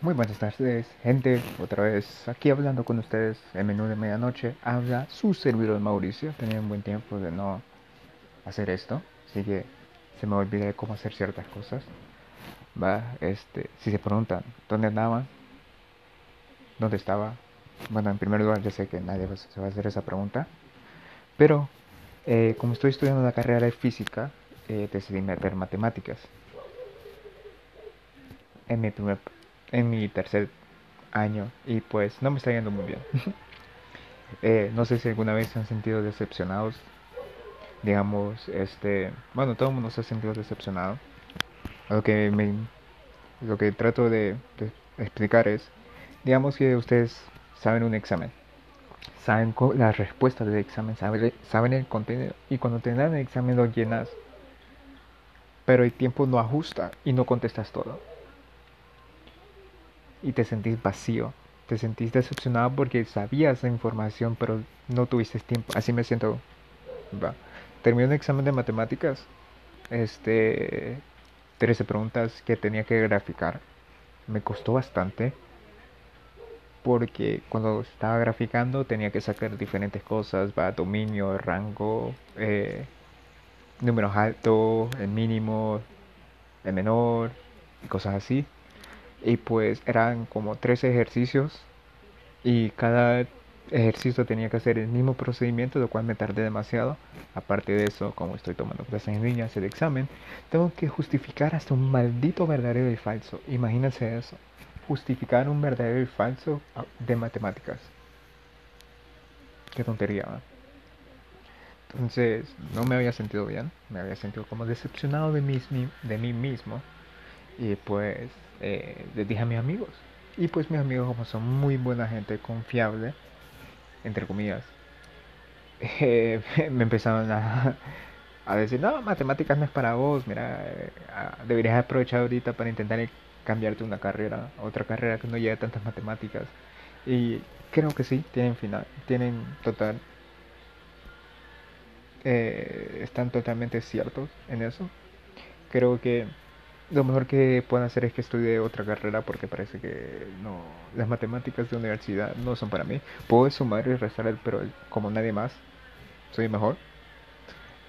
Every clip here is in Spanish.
Muy buenas tardes, gente. Otra vez aquí hablando con ustedes en menú de medianoche. Habla su servidor Mauricio. Tenía un buen tiempo de no hacer esto, así que se me olvidé cómo hacer ciertas cosas. Va, este, si se preguntan dónde andaba, dónde estaba. Bueno, en primer lugar, ya sé que nadie se va a hacer esa pregunta, pero eh, como estoy estudiando una carrera de física, eh, decidí meter matemáticas en mi primer en mi tercer año y pues no me está yendo muy bien. eh, no sé si alguna vez se han sentido decepcionados. Digamos, este, bueno, todo el mundo se ha sentido decepcionado. Lo que me, lo que trato de, de explicar es, digamos que ustedes saben un examen, saben las respuestas del examen, saben, saben el contenido y cuando te dan el examen lo llenas, pero el tiempo no ajusta y no contestas todo y te sentís vacío. Te sentís decepcionado porque sabías la información, pero no tuviste tiempo. Así me siento. Va. Terminé un examen de matemáticas. Este. 13 preguntas que tenía que graficar. Me costó bastante. Porque cuando estaba graficando tenía que sacar diferentes cosas. Va, dominio, rango, eh, números altos, el mínimo, el menor, y cosas así. Y pues eran como tres ejercicios y cada ejercicio tenía que hacer el mismo procedimiento, lo cual me tardé demasiado. Aparte de eso, como estoy tomando clases en línea, el examen, tengo que justificar hasta un maldito verdadero y falso. Imagínense eso, justificar un verdadero y falso de matemáticas. Qué tontería, Entonces, no me había sentido bien, me había sentido como decepcionado de mí, de mí mismo. Y pues eh, les dije a mis amigos. Y pues mis amigos como son muy buena gente, confiable, entre comillas, eh, me empezaron a, decir, no, matemáticas no es para vos, mira, eh, deberías aprovechar ahorita para intentar cambiarte una carrera, otra carrera que no lleve tantas matemáticas. Y creo que sí, tienen final, tienen total, están totalmente ciertos en eso. Creo que lo mejor que puedo hacer es que estudie otra carrera porque parece que no las matemáticas de universidad no son para mí. Puedo sumar y restar, pero como nadie más soy mejor.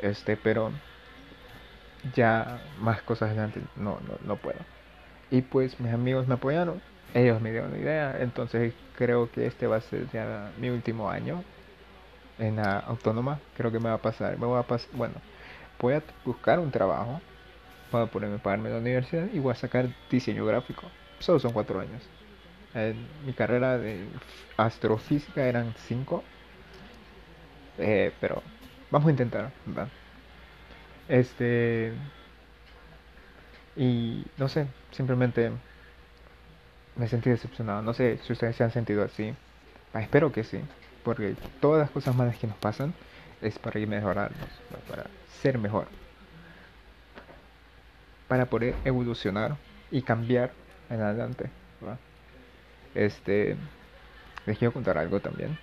Este, pero ya más cosas adelante no, no, no puedo. Y pues mis amigos me apoyaron, ellos me dieron una idea, entonces creo que este va a ser ya mi último año en la autónoma. Creo que me va a pasar, me voy a pasar, bueno, voy a buscar un trabajo para poderme pagarme la universidad y voy a sacar diseño gráfico. Solo son cuatro años. Mi carrera de astrofísica eran cinco. Eh, pero vamos a intentar, Este. Y no sé, simplemente me sentí decepcionado. No sé si ustedes se han sentido así. Ah, espero que sí, porque todas las cosas malas que nos pasan es para ir mejorarnos, para ser mejor para poder evolucionar y cambiar en adelante. Este, les quiero contar algo también.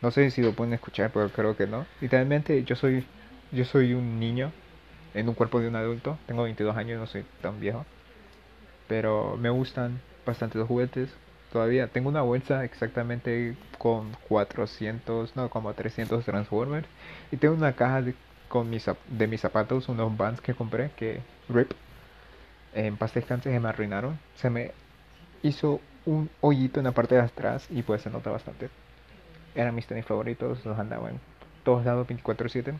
No sé si lo pueden escuchar, pero creo que no. Literalmente yo soy yo soy un niño en un cuerpo de un adulto. Tengo 22 años, no soy tan viejo. Pero me gustan bastante los juguetes. Todavía tengo una bolsa exactamente con 400, no, como 300 Transformers. Y tengo una caja de con mis, de mis zapatos, unos Vans que compré, que RIP, en paz descanse se me arruinaron. Se me hizo un hoyito en la parte de atrás y pues se nota bastante. Eran mis tenis favoritos, los andaba en todos lados 24-7.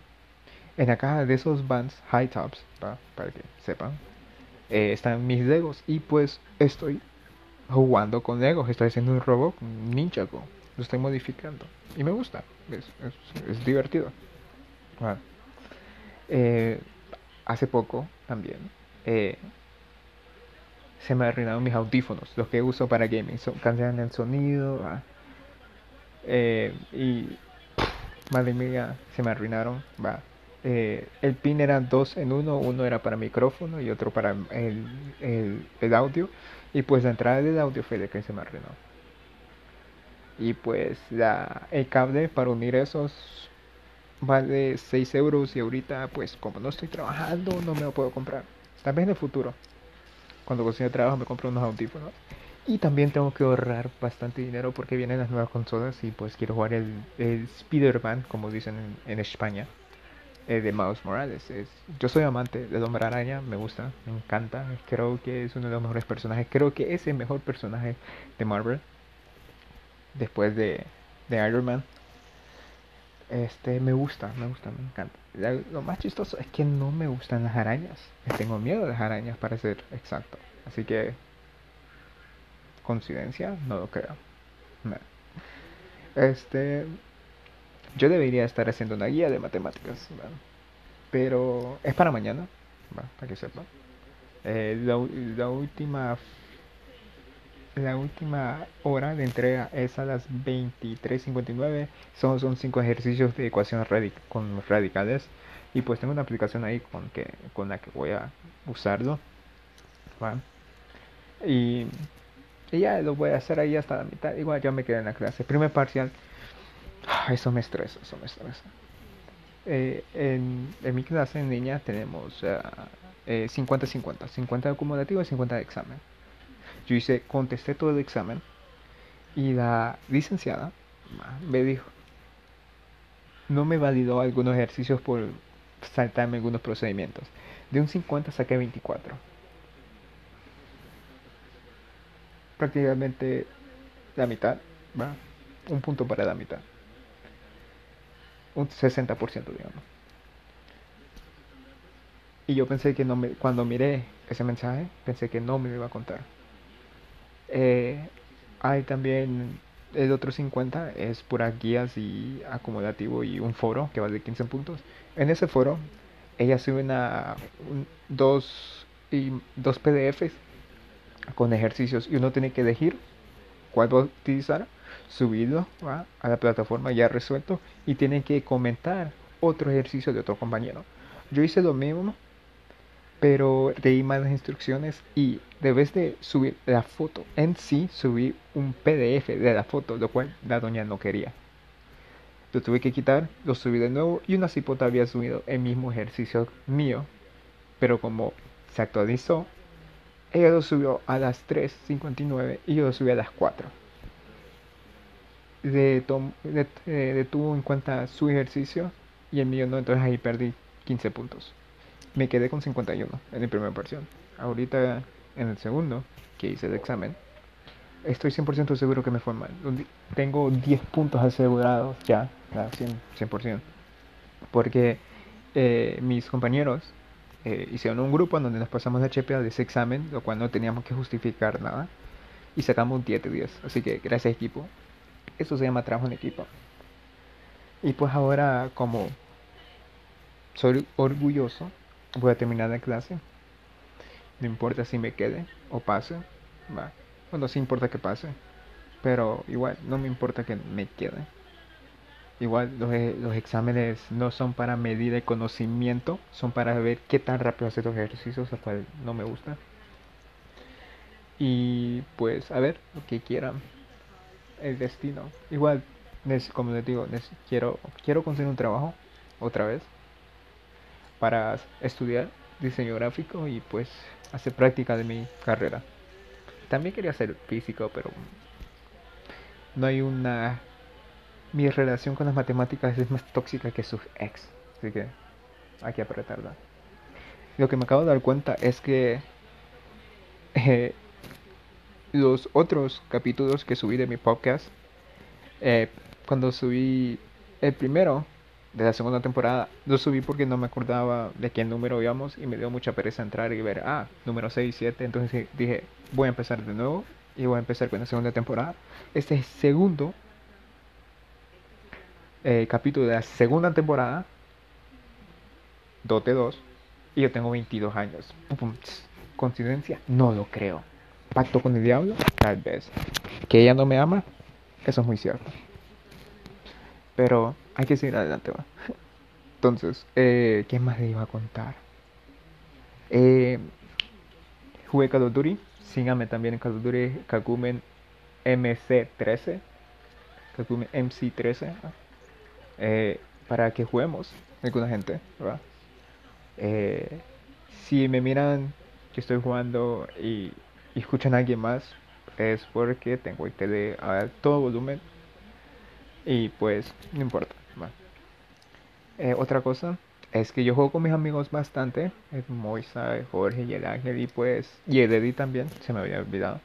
En la caja de esos Vans High Tops, para que sepan, eh, están mis Legos y pues estoy jugando con Legos. Estoy haciendo un robot, Ninjago. Lo estoy modificando y me gusta, es, es, divertido. Eh, hace poco también eh, se me arruinaron mis audífonos, los que uso para gaming. Son, cambian el sonido eh, y madre mía, se me arruinaron. El pin era dos en uno, uno era para micrófono y otro para el, el, el audio. Y pues la entrada del audio fue de que se me arruinó. Y pues la, el cable para unir esos vale 6 euros y ahorita pues como no estoy trabajando no me lo puedo comprar. Tal vez en el futuro. cuando consiga trabajo me compro unos audífonos. Y también tengo que ahorrar bastante dinero porque vienen las nuevas consolas y pues quiero jugar el, el Spider-Man, como dicen en, España, eh, de Miles Morales. Es, yo soy amante de Hombre Araña, me gusta, me encanta. Creo que es uno de los mejores personajes. Creo que es el mejor personaje de Marvel después de, de Iron Man. Este, me gusta, me gusta, me encanta. Lo más chistoso es que no me gustan las arañas. Le tengo miedo a las arañas, para ser exacto. Así que, coincidencia, no lo creo. No. Este, yo debería estar haciendo una guía de matemáticas, pero es para mañana, para que sepa. Eh, la última la última hora de entrega es a las 23.59. Son, son cinco ejercicios de ecuaciones radi- con radicales. Y pues tengo una aplicación ahí con, que, con la que voy a usarlo. ¿va? Y, y ya lo voy a hacer ahí hasta la mitad. Igual ya me quedé en la clase. Primer parcial. ah, Eso me estresa, eso me estresa. Eh, en, en mi clase en línea tenemos ah, eh, 50-50. 50 de acumulativo y 50 de examen. Yo hice, contesté todo el examen y la licenciada me dijo, no me validó algunos ejercicios por saltarme algunos procedimientos. De un 50 saqué 24. Prácticamente la mitad, ¿va? Un punto para la mitad. Un 60%, digamos. Y yo pensé que no me, cuando miré ese mensaje, pensé que no me iba a contar. Eh, hay también el otro 50 es puras guías y acumulativo y un foro que vale 15 puntos. En ese foro ella sube una, un- dos, y, dos PDFs con ejercicios y uno tiene que elegir cuál va a utilizar, subirlo a la plataforma ya resuelto y tiene que comentar otro ejercicio de otro compañero. Yo hice lo mismo pero leí mal las instrucciones y debes de subir la foto en sí, subí un PDF de la foto, lo cual la doña no quería. Lo tuve que quitar, lo subí de nuevo y una cipota había subido el mismo ejercicio mío, pero como se actualizó, ella lo subió a las 3.59 y yo lo subí a las 4. Le, le- le tuvo en cuenta su ejercicio y el mío no, entonces ahí perdí 15 puntos. Me quedé con 51 en la primera versión. Ahorita en el segundo, que hice el examen, estoy 100% seguro que me fue mal. Tengo 10 puntos asegurados ya, ya 100%. 100%. Porque eh, mis compañeros eh, hicieron un grupo en donde nos pasamos la chepeada de ese examen, lo cual no teníamos que justificar nada. Y sacamos un 10 de 10. Así que gracias equipo. Eso se llama trabajo en equipo. Y pues ahora como soy orgulloso, voy a terminar la clase. No importa si me quede o pase. Va. Bueno, sí importa que pase. Pero igual, no me importa que me quede. Igual los, e- los exámenes no son para medir el conocimiento, son para ver qué tan rápido hacer los ejercicios, lo cual no me gusta. Y pues a ver lo que quieran. El destino. Igual, como les digo, quiero, quiero conseguir un trabajo otra vez para estudiar diseño gráfico y pues hacer práctica de mi carrera. También quería ser físico, pero no hay una... Mi relación con las matemáticas es más tóxica que sus ex, así que hay que apretarla. Lo que me acabo de dar cuenta es que eh, los otros capítulos que subí de mi podcast, eh, cuando subí el primero de la segunda temporada, lo subí porque no me acordaba de qué número íbamos y me dio mucha pereza entrar y ver, ah, número 6, 7, entonces dije, voy a empezar de nuevo y voy a empezar con la segunda temporada. Este es el segundo eh, capítulo de la segunda temporada, Dote 2, y yo tengo 22 años. ¿Coincidencia? No lo creo. ¿Pacto con el diablo? Tal vez. ¿Que ella no me ama? Eso es muy cierto. Pero hay que seguir adelante, va. Entonces, eh, ¿qué más le iba a contar? Eh, jugué Call of Duty. Síganme también en Call of Duty. Kakumen MC13. Kakumen MC13. ¿va? Eh, para que juguemos alguna gente, ¿verdad? Eh, si me miran que estoy jugando y, y escuchan a alguien más, es porque tengo el tele a todo volumen y pues no importa. Eh, otra cosa es que yo juego con mis amigos bastante, es Moisa, Jorge y el Ángel y pues y el Eddie también, se me había olvidado.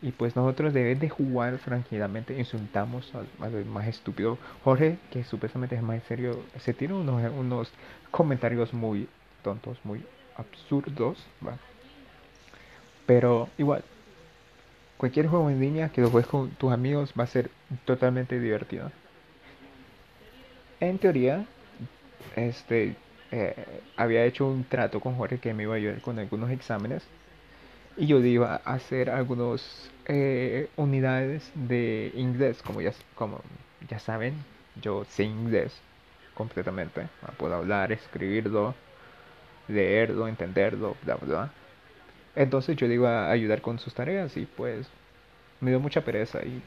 Y pues nosotros debes de jugar tranquilamente, insultamos al, más estúpido. Jorge, que supuestamente es más serio, se tiene unos, unos comentarios muy tontos, muy absurdos. ¿va? Pero igual, cualquier juego en línea que lo juegues con tus amigos va a ser totalmente divertido. En teoría, este, eh, había hecho un trato con Jorge que me iba a ayudar con algunos exámenes. Y yo iba a hacer algunas eh, unidades de inglés, como ya, como ya saben, yo sé inglés completamente, puedo hablar, escribirlo, leerlo, entenderlo, bla, bla. Entonces yo le iba a ayudar con sus tareas y pues me dio mucha pereza. Y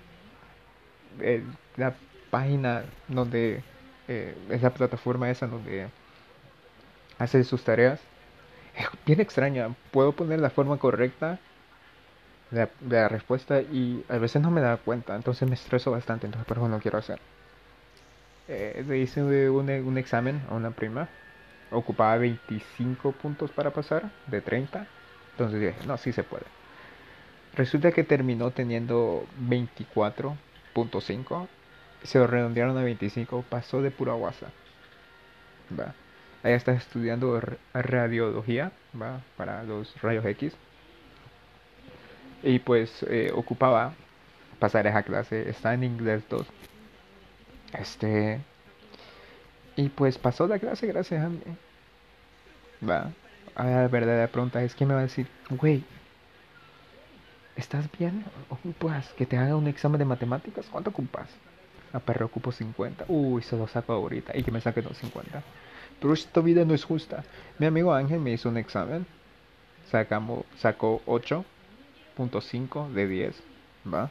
eh, la página donde eh, es la plataforma esa donde hace sus tareas. Es bien extraña. Puedo poner la forma correcta de la, respuesta y a veces no me da cuenta. Entonces me estreso bastante. Entonces por eso no quiero hacer. Eh, hice un, un examen a una prima. Ocupaba 25 puntos para pasar de 30. Entonces dije, no, sí se puede. Resulta que terminó teniendo 24.5 se lo redondearon a 25, pasó de pura guasa. Va. Ahí está estudiando radiología, va, para los rayos X. Y pues eh, ocupaba pasar esa clase, está en inglés 2. Este. Y pues pasó la clase gracias a mí. Va. A la verdadera pregunta es que me va a decir, güey, ¿estás bien? ¿Ocupas que te haga un examen de matemáticas? ¿Cuánto ocupas? A perro ocupo 50. Uy, se lo saco ahorita. Y que me saque 250. Pero esta vida no es justa. Mi amigo Ángel me hizo un examen. Sacamos, sacó 8.5 de 10. ¿Va?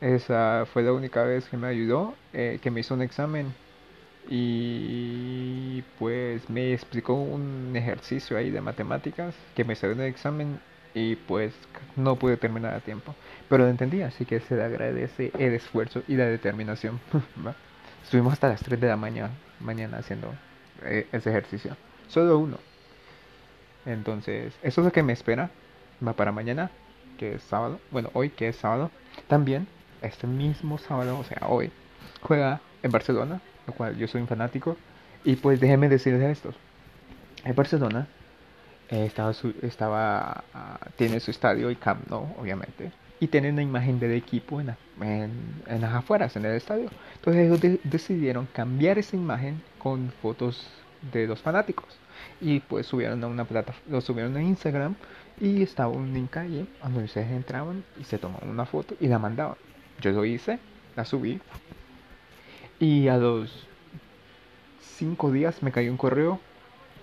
Esa fue la única vez que me ayudó. Eh, que me hizo un examen. Y pues me explicó un ejercicio ahí de matemáticas. Que me salió en el examen y pues no pude terminar a tiempo. Pero lo entendí, así que se le agradece el esfuerzo y la determinación. Estuvimos hasta las 3 de la mañana, mañana haciendo eh, ese ejercicio. Solo uno. Entonces, eso es lo que me espera. Va para mañana, que es sábado. Bueno, hoy que es sábado. También, este mismo sábado, o sea, hoy, juega en Barcelona, lo cual yo soy un fanático. Y pues déjenme decirles esto. En Barcelona eh, estaba, estaba ah, tiene su estadio y Camp Nou, obviamente, y tiene una imagen del equipo en, en, las afueras, en el estadio. Entonces ellos decidieron cambiar esa imagen con fotos de los fanáticos y pues subieron a una plataforma, lo subieron a Instagram y estaba un link ahí donde ustedes entraban y se tomaban una foto y la mandaban. Yo lo hice, la subí y a los cinco días me cayó un correo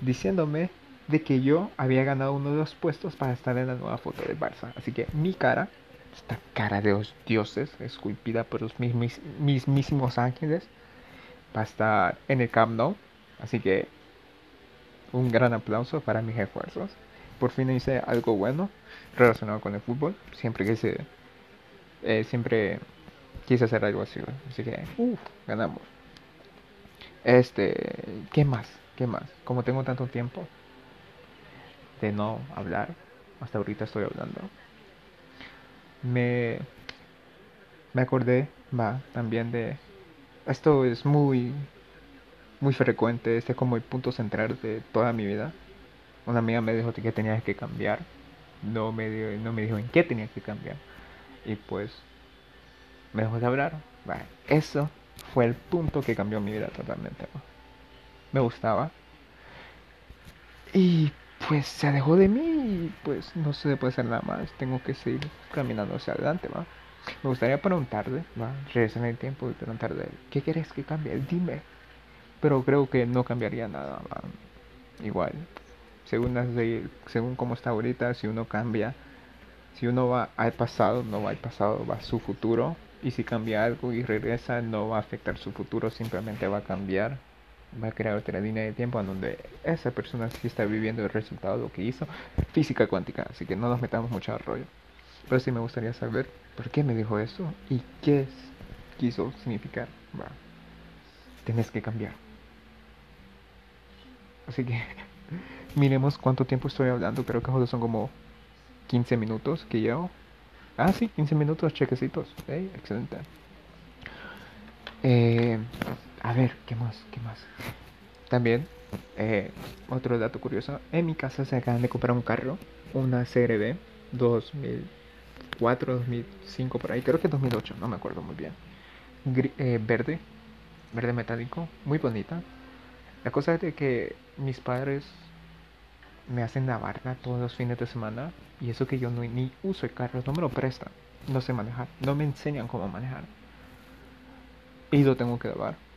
diciéndome de que yo había ganado uno de los puestos para estar en la nueva foto de Barça. Así que mi cara, esta cara de los dioses, esculpida por los mismísimos ángeles, va a estar en el Camp Nou. Así que un gran aplauso para mis esfuerzos. Por fin hice algo bueno relacionado con el fútbol. Siempre quise, eh, siempre quise hacer algo así. Así que, uff, ganamos. Este, ¿qué más? ¿Qué más? Como tengo tanto tiempo, de no hablar. Hasta ahorita estoy hablando. Me, me acordé, va, también de... Esto es muy, muy frecuente, este es como el punto central de toda mi vida. Una amiga me dijo que tenía que cambiar. No me, dio, no me dijo en qué tenía que cambiar. Y pues me dejó de hablar. eso fue el punto que cambió mi vida totalmente. Me gustaba. Y pues se alejó de mí y pues no se puede hacer nada más. Tengo que seguir caminando hacia adelante, ¿va? Me gustaría preguntarle, ¿va? Regresar en el tiempo y preguntarle, ¿qué quieres que cambie? Dime. Pero creo que no cambiaría nada, ¿va? Igual. Según, según cómo está ahorita, si uno cambia, si uno va al pasado, no va al pasado, va a su futuro. Y si cambia algo y regresa, no va a afectar su futuro, simplemente va a cambiar va a crear otra línea de tiempo en donde esa persona sí está viviendo el resultado de lo que hizo física cuántica, así que no nos metamos mucho al rollo. Pero sí me gustaría saber por qué me dijo eso y qué quiso significar. Va. Tenés que cambiar. Así que miremos cuánto tiempo estoy hablando. Creo que son como 15 minutos que llevo. Ah, sí, 15 minutos, chequecitos. excelente. Eh, a ver, ¿qué más? ¿Qué más? También, eh, otro dato curioso. En mi casa se acaban de comprar un carro, una CRB 2004, 2005, por ahí. Creo que 2008, no me acuerdo muy bien. Eh, verde, verde metálico, muy bonita. La cosa es de que mis padres me hacen la barra todos los fines de semana y eso que yo no, ni uso el carro, no me lo prestan, no sé manejar, no me enseñan cómo manejar. Y lo tengo que lavar.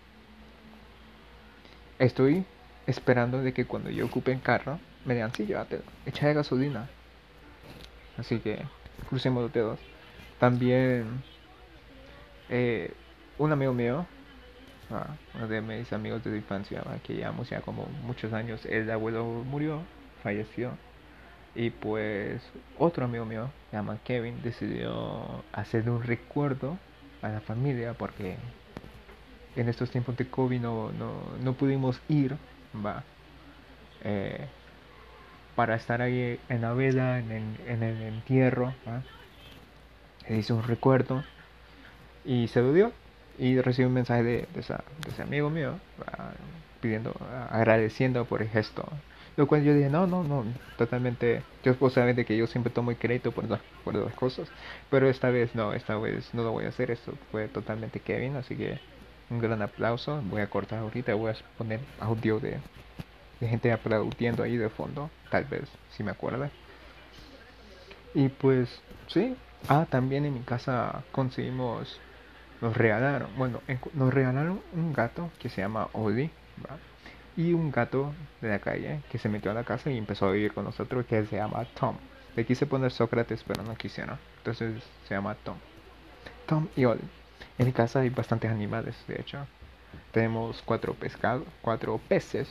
Estoy esperando de que cuando yo ocupe el carro me digan, sí, llévate, echa de gasolina. Así que crucemos los dedos. También eh, un amigo mío, ah, uno de mis amigos de infancia, que llevamos ya como muchos años, el abuelo murió, falleció. Y pues otro amigo mío, se llama Kevin, decidió hacerle un recuerdo a la familia porque en estos tiempos de COVID no, no, pudimos ir, va, eh, para estar ahí en la vela, en, el entierro, ¿va? hizo un recuerdo y se lo dio y recibí un mensaje de, de, ese amigo mío pidiendo, agradeciendo por el gesto. Lo cual yo dije, no, no, no, totalmente, yo puedo saber de que yo siempre tomo el crédito por las, por las cosas, pero esta vez no, esta vez no lo voy a hacer, esto fue totalmente Kevin, así que un gran aplauso. Voy a cortar ahorita, voy a poner audio de, gente aplaudiendo ahí de fondo, tal vez, si me acuerdo. Y pues, sí. Ah, también en mi casa conseguimos, nos regalaron, bueno, nos regalaron un gato que se llama Oli, y un gato de la calle que se metió a la casa y empezó a vivir con nosotros que se llama Tom. Le quise poner Sócrates, pero no quisieron. Entonces se llama Tom. Tom y Oli. En mi casa hay bastantes animales, de hecho. Tenemos cuatro pescados, cuatro peces,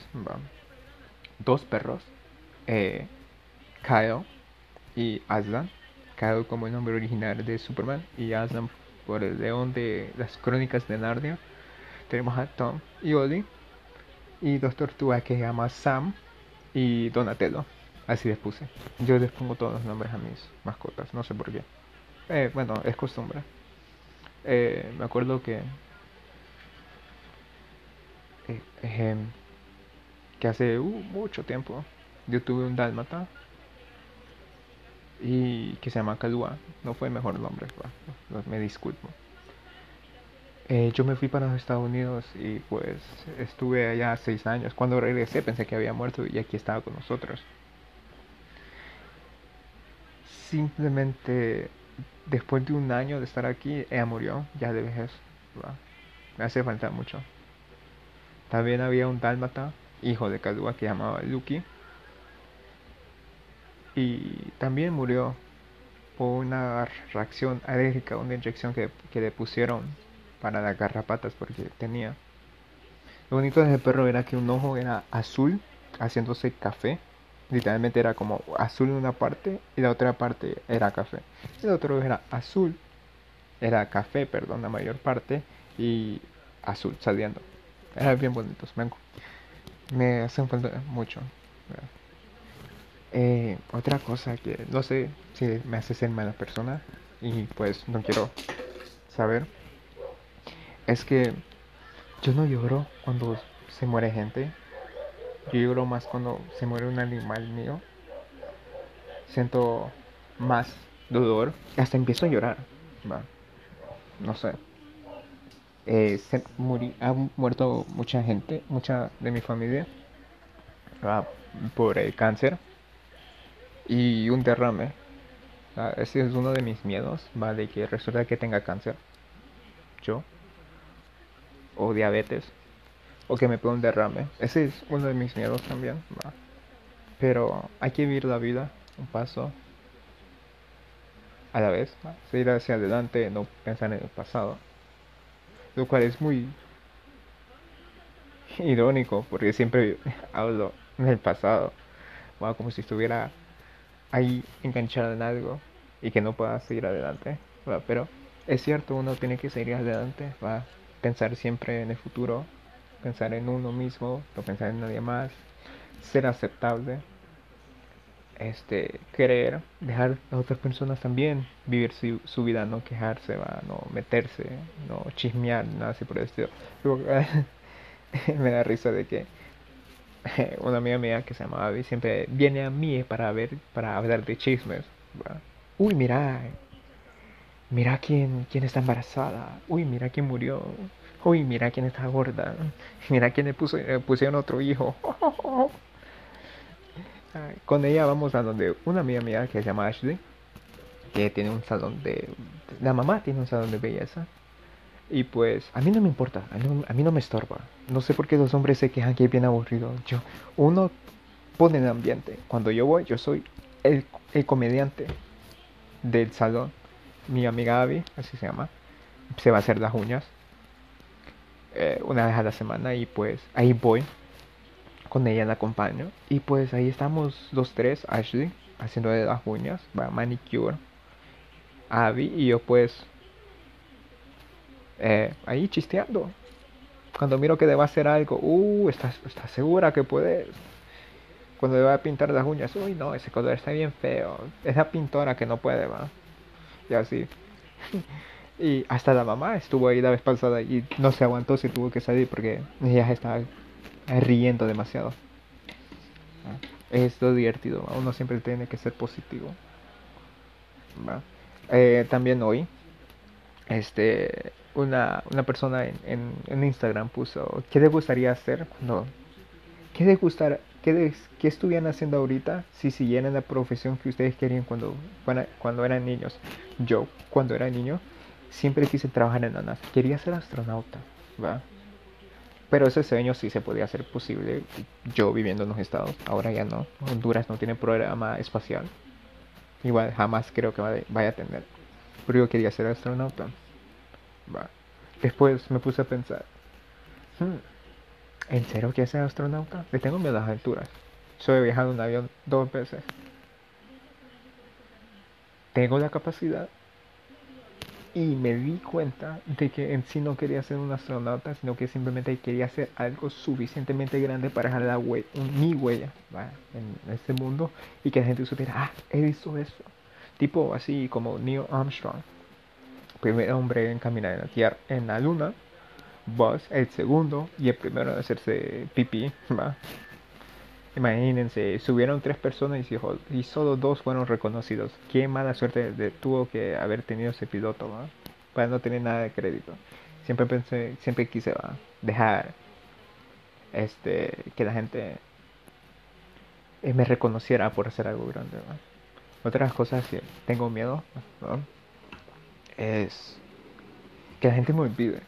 dos perros, eh, Kyle y Aslan. Kyle como el nombre original de Superman y Aslan por el león de las crónicas de Narnia. Tenemos a Tom y Oli y dos tortugas que se llaman Sam y Donatello. Así les puse. Yo les pongo todos los nombres a mis mascotas, no sé por qué. Eh, bueno, es costumbre. Eh, me acuerdo que eh, que hace uh, mucho tiempo yo tuve un dálmata y que se llama Kalua. No fue el mejor nombre me disculpo. Eh, yo me fui para los Estados Unidos y pues estuve allá seis años. Cuando regresé pensé que había muerto y aquí estaba con nosotros. Simplemente después de un año de estar aquí, ella murió ya de vejez. Me hace falta mucho. También había un dálmata, hijo de Kadua, que llamaba Lucky. Y también murió por una reacción alérgica, una inyección que, que le pusieron para las garrapatas porque tenía. Lo bonito de ese perro era que un ojo era azul, haciéndose café Literalmente era como azul en una parte y la otra parte era café. El otro era azul, era café, perdón, la mayor parte y azul saliendo. Eran bien bonitos, me, me hacen falta mucho. Eh, otra cosa que no sé si me hace ser mala persona y pues no quiero saber es que yo no lloro cuando se muere gente yo lloro más cuando se muere un animal mío. Siento más dolor. Hasta empiezo a llorar. No sé. Eh, se ha muerto mucha gente, mucha de mi familia, por el cáncer y un derrame. ese es uno de mis miedos, ¿va? de que resulta que tenga cáncer. Yo. O diabetes o que me ponga un derrame. Ese es uno de mis miedos también. Pero hay que vivir la vida un paso a la vez, seguir hacia adelante, no pensar en el pasado. Lo cual es muy irónico porque siempre hablo del pasado, como si estuviera ahí enganchado en algo y que no pueda seguir adelante, pero es cierto, uno tiene que seguir adelante, va pensar siempre en el futuro, pensar en uno mismo, no pensar en nadie más, ser aceptable, este, querer dejar a otras personas también vivir su, su vida, no quejarse, va, no meterse, no chismear, nada así por el estilo. me da risa de que una amiga mía que se llama Abby siempre viene a mí para ver, para hablar de chismes. Uy, mira, mira quién, quién está embarazada. Uy, mira quién murió. Uy, mira quién está gorda. Mira quién le puso, pusieron otro hijo. Con ella vamos a donde una amiga mía que se llama Ashley, que tiene un salón de... La mamá tiene un salón de belleza. Y pues a mí no me importa, a mí, no me estorba. No sé por qué los hombres se quejan que es bien aburrido. Yo, uno pone el ambiente. Cuando yo voy, yo soy el, el comediante del salón. Mi amiga Abby, así se llama, se va a hacer las uñas eh, una vez a la semana y pues ahí voy. Con ella la acompaño. Y pues ahí estamos los tres, Ashley, haciendo las uñas, va manicure. Abby y yo pues eh, ahí chisteando. Cuando miro que deba hacer algo, uh, ¿estás, ¿estás segura que puedes? Cuando deba pintar las uñas, uy, no, ese color está bien feo. Esa pintora que no puede, va. Y así. y hasta la mamá estuvo ahí la vez pasada y no se aguantó, se tuvo que salir porque ella estaba riendo demasiado. Ah, es divertido, uno siempre tiene que ser positivo. Eh, también hoy, este, una, una persona en, en, Instagram puso, ¿qué le gustaría hacer cuando... ¿Qué le gustaría... ¿Qué, ¿Qué estuvieran haciendo ahorita si siguieran la profesión que ustedes querían cuando, cuando eran niños? Yo, cuando era niño, siempre quise trabajar en la NASA. Quería ser astronauta, ¿va? Pero ese sueño sí se podía hacer posible yo viviendo en los estados. Ahora ya no. Honduras no tiene programa espacial. Igual jamás creo que vaya a tener. Pero yo quería ser astronauta. Después me puse a pensar, hmm, ¿en serio quiero ser astronauta? Le tengo miedo a las alturas. Yo he viajado avión dos veces. Tengo la capacidad y me di cuenta de que en sí no quería ser un astronauta, sino que simplemente quería hacer algo suficientemente grande para dejar la huella, mi huella en este mundo y que la gente supiera, ah, he visto eso. Tipo así como Neil Armstrong primer hombre en caminar en la Tierra, en la Luna, Buzz, el segundo y el primero en hacerse pipí, ¿va? Imagínense, subieron tres personas y, solo dos fueron reconocidos. Qué mala suerte tuvo que haber tenido ese piloto, ¿va? Para no tener nada de crédito. Siempre pensé, siempre quise ¿va? dejar este que la gente me reconociera por hacer algo grande. ¿va? Otras cosas que tengo miedo, ¿no? es que la gente me olvide.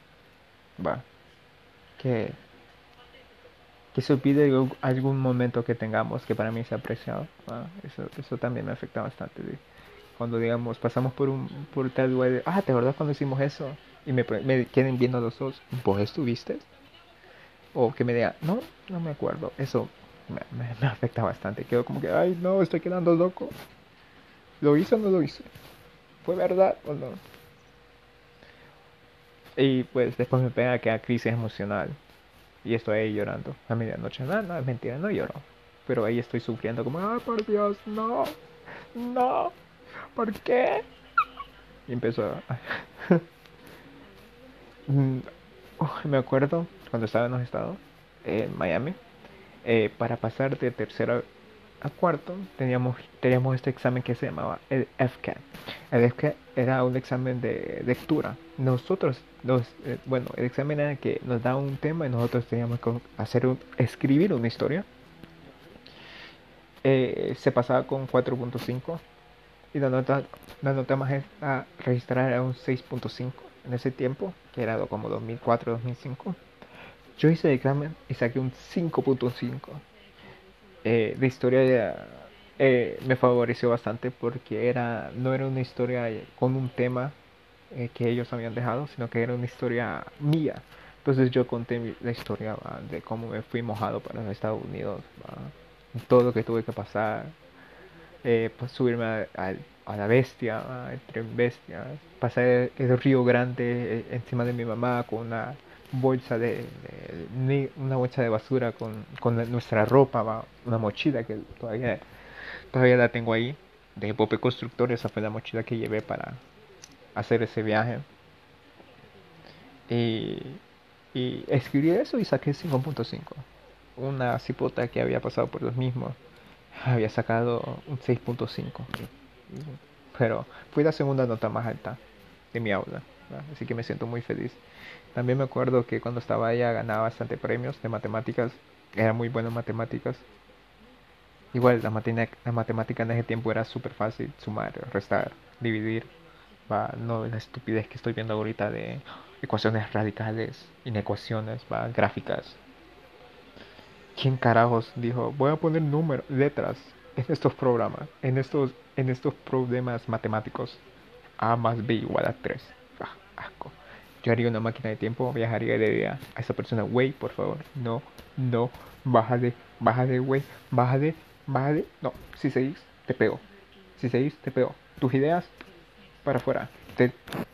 Va. Que, que se olvide algún momento que tengamos que para mí sea apreciado. Eso, eso también me afecta bastante. Cuando digamos, pasamos por un por tal lugar, ah, ¿te acuerdas cuando hicimos eso? Y me, me queden viendo los dos, ¿vos estuviste? O que me diga, no, no me acuerdo. Eso me, me afecta bastante. Quedo como que, ay, no, estoy quedando loco. ¿Lo hice o no lo hice? ¿Fue verdad o no? Y pues después me pega que a crisis emocional. Y estoy ahí llorando a medianoche. No, no, es mentira, no lloro. Pero ahí estoy sufriendo como, ah, por Dios, no, no, ¿por qué? Y empezó a... Mm, me acuerdo cuando estaba en los estados, en Miami, eh, para pasar de tercero a cuarto teníamos, teníamos este examen que se llamaba el FCAT. El FCAT era un examen de lectura. Nosotros, los, eh, bueno, el examen era que nos daba un tema y nosotros teníamos que hacer un, escribir una historia. Eh, se pasaba con 4.5 y la nota, la nota más a registrar era un 6.5 en ese tiempo, que era como 2004-2005. Yo hice el examen y saqué un 5.5 eh, la historia eh, me favoreció bastante porque era no era una historia con un tema eh, que ellos habían dejado, sino que era una historia mía, Entonces yo conté la historia de cómo me fui mojado para los Estados Unidos, todo lo que tuve que pasar, eh, pues subirme a, la bestia, el tren bestia, pasar el, río grande eh, encima de mi mamá con una bolsa de, una de basura con, nuestra ropa, una mochila que todavía todavía la tengo ahí de Pope Constructor, esa fue la mochila que llevé para hacer ese viaje. Y, y escribí eso y saqué 5.5. Una cipota que había pasado por los mismos había sacado un 6.5. Pero fue la segunda nota más alta de mi aula. Así que me siento muy feliz. También me acuerdo que cuando estaba allá ganaba bastante premios de matemáticas. Era muy bueno en matemáticas. Igual la, matemática en ese tiempo era súper fácil. Sumar, restar, dividir. Va, no la estupidez que estoy viendo ahorita de ecuaciones radicales, inecuaciones, va, gráficas. ¿Quién carajos dijo, voy a poner números, letras en estos programas, en estos, en estos problemas matemáticos? A más B igual a 3. Ah. Yo haría una máquina de tiempo, viajaría y le diría a esa persona, wey, por favor, no, no, bájale, bájale, wey, bájale, bájale. No, si seguís, te pego. Si seguís, te pego. Tus ideas, para afuera.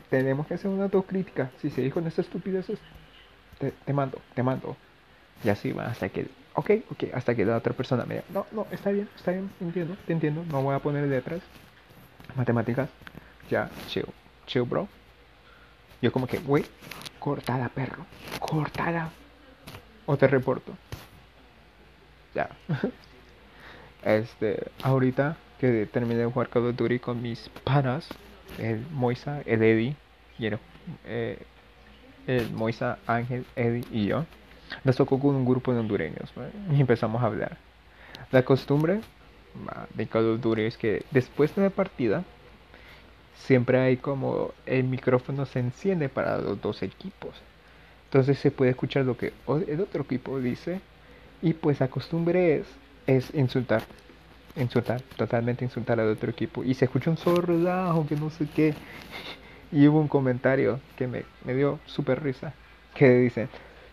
tenemos que hacer una autocrítica. Si seguís con esas estupideces, te, te mando, te mando. Y así va hasta que ok, ok, hasta que la otra persona me diga, no, no, está bien, está bien, entiendo, te entiendo, no voy a poner letras, matemáticas, ya, chill, chill, bro. Yo como que, güey, cortada, perro, cortada. O te reporto. Ya. este, ahorita que terminé de jugar Call of Duty con mis panas, el Moisa, el Eddie, y el, eh, Moisa, Ángel, Eddie y yo nos tocó con un grupo de hondureños y empezamos a hablar. La costumbre de Call of Duty es que después de la partida siempre hay como el micrófono se enciende para los dos equipos. Entonces se puede escuchar lo que el otro equipo dice y pues la costumbre es, es insultar. Insultar, totalmente insultar al otro equipo. Y se escucha un solo relajo que no sé qué. Y hubo un comentario que me, me dio súper risa. Que dice,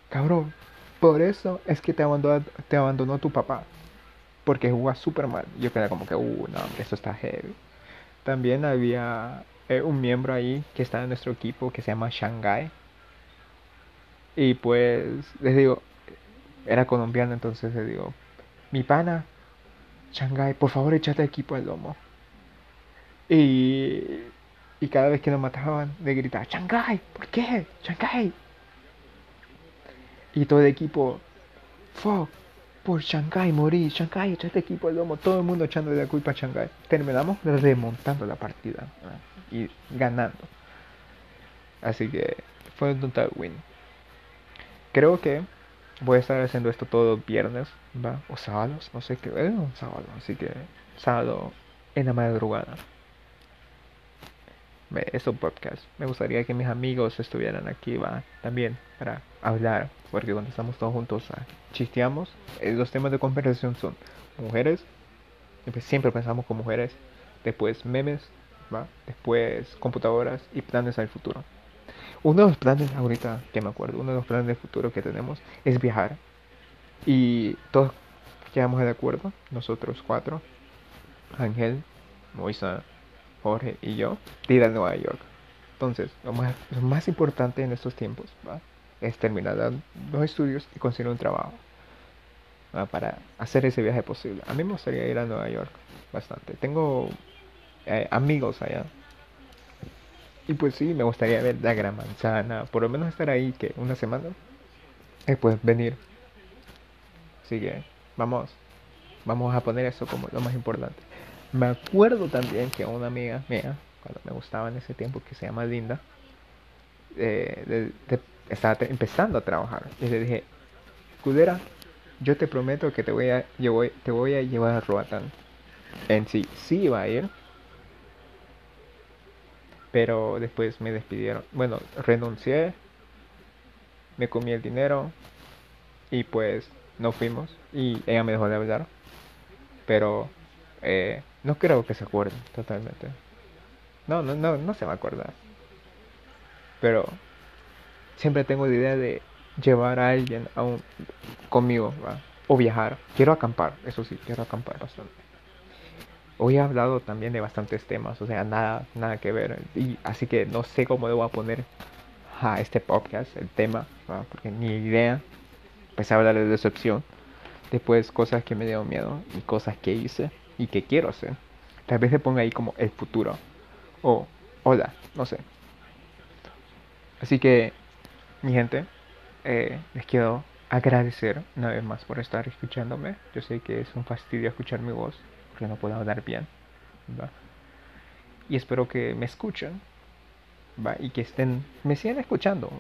cabrón, por eso es que te abandonó, te abandonó tu papá. Porque jugaba súper mal. Yo quedé como que, uh, no, esto está heavy. También había eh, un miembro ahí que estaba en nuestro equipo que se llama Shanghai. Y pues, les digo, era colombiano, entonces les digo, mi pana, Shanghai, por favor échate equipo al lomo. Y, y cada vez que lo mataban, le gritaba, Shanghai, ¿por qué? Shanghai, y todo el equipo, fuck, por Shanghai morí, Shanghai, este equipo el lomo, todo el mundo echando la culpa a Shanghai. Terminamos remontando la partida y ganando. Así que fue un total win. Creo que voy a estar haciendo esto todo viernes, ¿va? O sábados, no sé qué, un sábado, así que sábado en la madrugada. Es un podcast. Me gustaría que mis amigos estuvieran aquí, va, también para hablar, porque cuando estamos todos juntos ah, chisteamos. Eh, los temas de conversación son mujeres, siempre pensamos con mujeres, después memes, ¿va? después computadoras y planes al futuro. Uno de los planes ahorita que me acuerdo, uno de los planes del futuro que tenemos es viajar. Y todos quedamos de acuerdo, nosotros cuatro, Ángel, Moisa, Jorge y yo, de ir a Nueva York. Entonces, lo más, lo más importante en estos tiempos, es terminar los estudios y conseguir un trabajo para hacer ese viaje posible. A mí me gustaría ir a Nueva York bastante. Tengo eh, amigos allá. Y pues sí, me gustaría ver la gran manzana, por lo menos estar ahí que una semana. Y pues venir. Así que vamos, vamos a poner eso como lo más importante. Me acuerdo también que una amiga mía, cuando me gustaba en ese tiempo, que se llama Linda, eh, estaba empezando a trabajar. Y le dije, Kudera, yo te prometo que te voy a, te voy a llevar a Roatán. En sí, sí iba a ir. Pero después me despidieron. Bueno, renuncié. Me comí el dinero. Y pues no fuimos. Y ella me dejó de hablar. Pero eh, no creo que se acuerde totalmente. No, no, no, no se va a acordar. Pero siempre tengo la idea de llevar a alguien a un, conmigo, o viajar. Quiero acampar, eso sí, quiero acampar bastante. Hoy he hablado también de bastantes temas, o sea, nada, nada que ver. Y así que no sé cómo debo poner a este podcast, el tema, porque ni idea. Empecé a hablar de decepción. Después cosas que me dieron miedo y cosas que hice y que quiero hacer. Tal vez se ponga ahí como el futuro. O hola, no sé. Así que, mi gente, eh, les quiero agradecer una vez más por estar escuchándome. Yo sé que es un fastidio escuchar mi voz, porque no puedo hablar bien. Y espero que me escuchen y que estén, me sigan escuchando.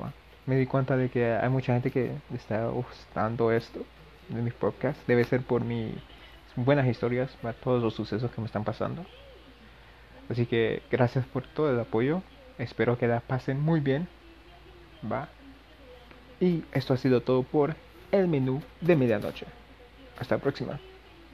Me di cuenta de que hay mucha gente que está gustando esto de mis podcasts. Debe ser por mis buenas historias, para todos los sucesos que me están pasando. Así que gracias por todo el apoyo. Espero que la pasen muy bien. Va. Y esto ha sido todo por el menú de medianoche. Hasta la próxima.